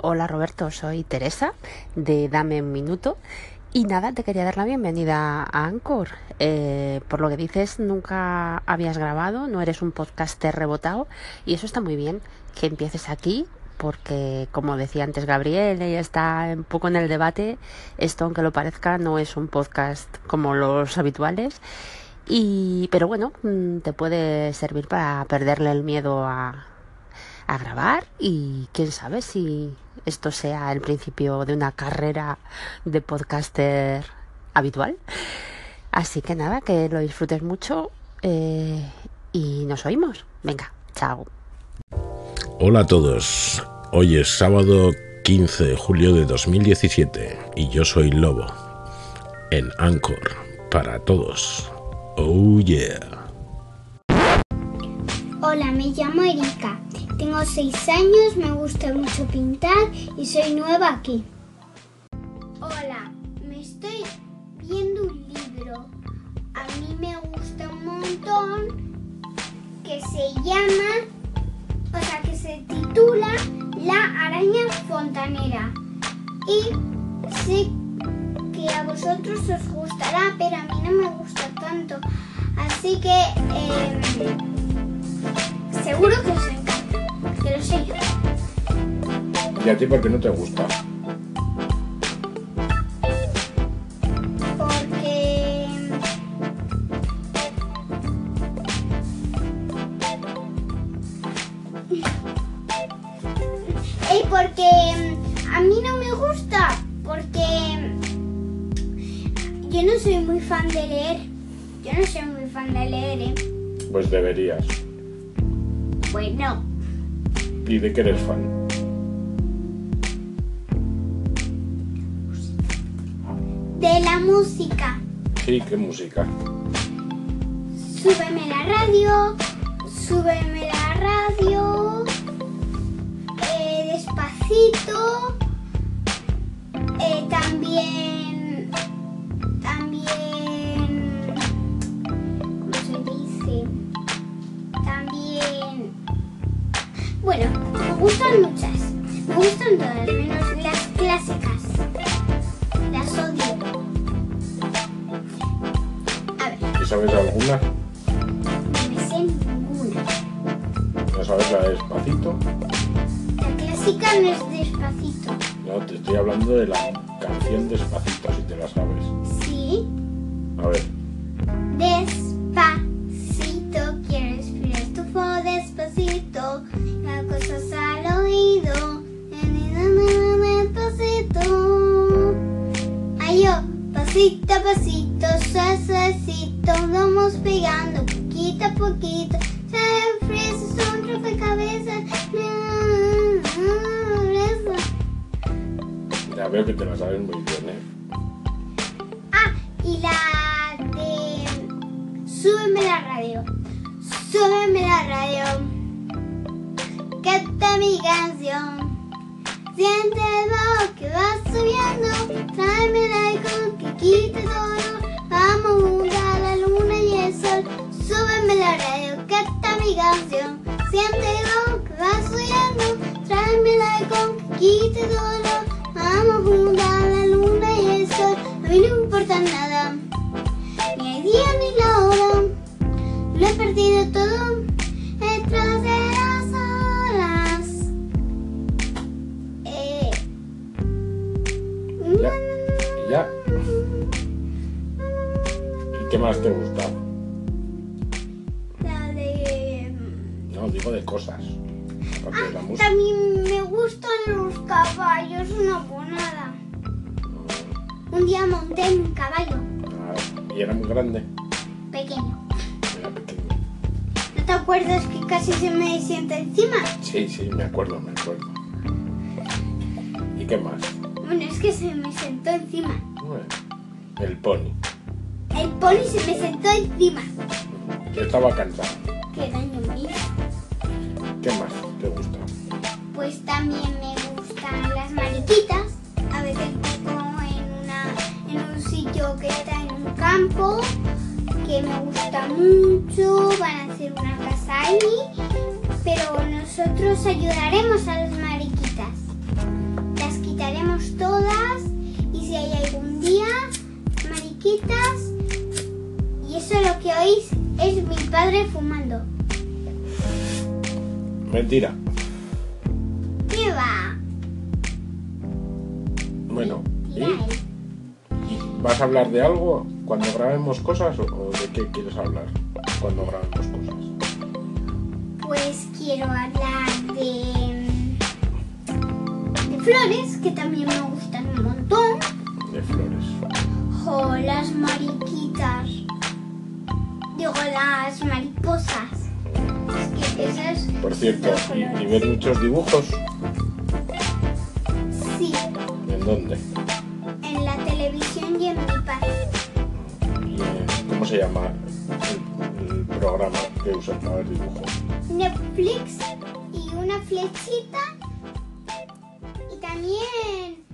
Hola Roberto, soy Teresa de Dame un Minuto. Y nada, te quería dar la bienvenida a Anchor. Eh, por lo que dices, nunca habías grabado, no eres un podcaster rebotado y eso está muy bien que empieces aquí porque, como decía antes Gabriel, ella está un poco en el debate, esto aunque lo parezca no es un podcast como los habituales. Y, pero bueno, mm, te puede servir para perderle el miedo a, a grabar y quién sabe si esto sea el principio de una carrera de podcaster habitual. Así que nada, que lo disfrutes mucho eh, y nos oímos. Venga, chao. Hola a todos. Hoy es sábado 15 de julio de 2017 y yo soy Lobo en Anchor para todos. Oh yeah. Hola, me llamo Erika. Tengo 6 años, me gusta mucho pintar y soy nueva aquí. Hola, me estoy viendo un libro. A mí me gusta un montón que se llama, o sea, que se titula La araña fontanera. Y sé que a vosotros os gustará, pero a mí no me gusta tanto. Así que eh, seguro que os encanta, que lo sé yo. ¿Y a ti por qué no te gusta? Porque y porque mm, a mí no me gusta porque mm, yo no soy muy fan de leer yo no soy muy fan de leer ¿eh? Pues deberías. Bueno ¿Y de qué eres fan? de la música Sí, qué música. súbeme la radio súbeme la radio eh, despacito bueno me gustan muchas me gustan todas menos las clásicas las odio a ver ¿Y sabes alguna? no me sé ninguna ¿No sabes la de despacito? la clásica no es despacito No, te estoy hablando de la canción despacito, si te la sabes. Pasito a pasito, suavecito, vamos pegando poquito a poquito. Se ofrece un rompecabezas. Ya veo que te la sabes muy bien, ¿eh? Ah, y la de Súbeme la radio. Súbeme la radio. Canta mi canción. Siente el bajo que va subiendo. Tráeme la con que quite todo. Vamos juntos a la luna y el sol. Súbeme la radio. Canta mi canción. Siente el bajo que va subiendo. Tráeme la con que quite todo. Vamos juntos a la luna y el sol. A mí no importa nada. ¿Y qué más te gusta? La de. No, digo de cosas. Aparte de la música. También me gustan los caballos, una bonada. Un día monté en un caballo Ah, y era muy grande. pequeño. Era pequeño. ¿No te acuerdas que casi se me sienta encima? Sí, sí, me acuerdo, me acuerdo. ¿Y qué más? Bueno, es que se me sentó encima. Bueno, el pony el poli se me sentó encima. yo estaba cansado. Qué daño me hizo. ¿Qué más te gusta? Pues también me gustan las mariquitas. A veces como en, una, en un sitio que está en un campo, que me gusta mucho. Van a hacer una casa ahí. Pero nosotros ayudaremos a las mariquitas. Las quitaremos todas y si hay algún día, mariquitas, ve fumando. Mentira. ¿Qué va? Bueno, él. ¿Y ¿Vas a hablar de algo cuando grabemos cosas o, o de qué quieres hablar cuando grabemos cosas? Pues quiero hablar de, de flores, que también me gustan un montón. De flores. O las mariquitas digo, las mariposas. Es que esas Por cierto, ¿y, ¿y ves muchos dibujos? Sí. ¿En dónde? En la televisión y en mi país. ¿Cómo se llama el, programa que usas para ver dibujos? Netflix y una flechita y también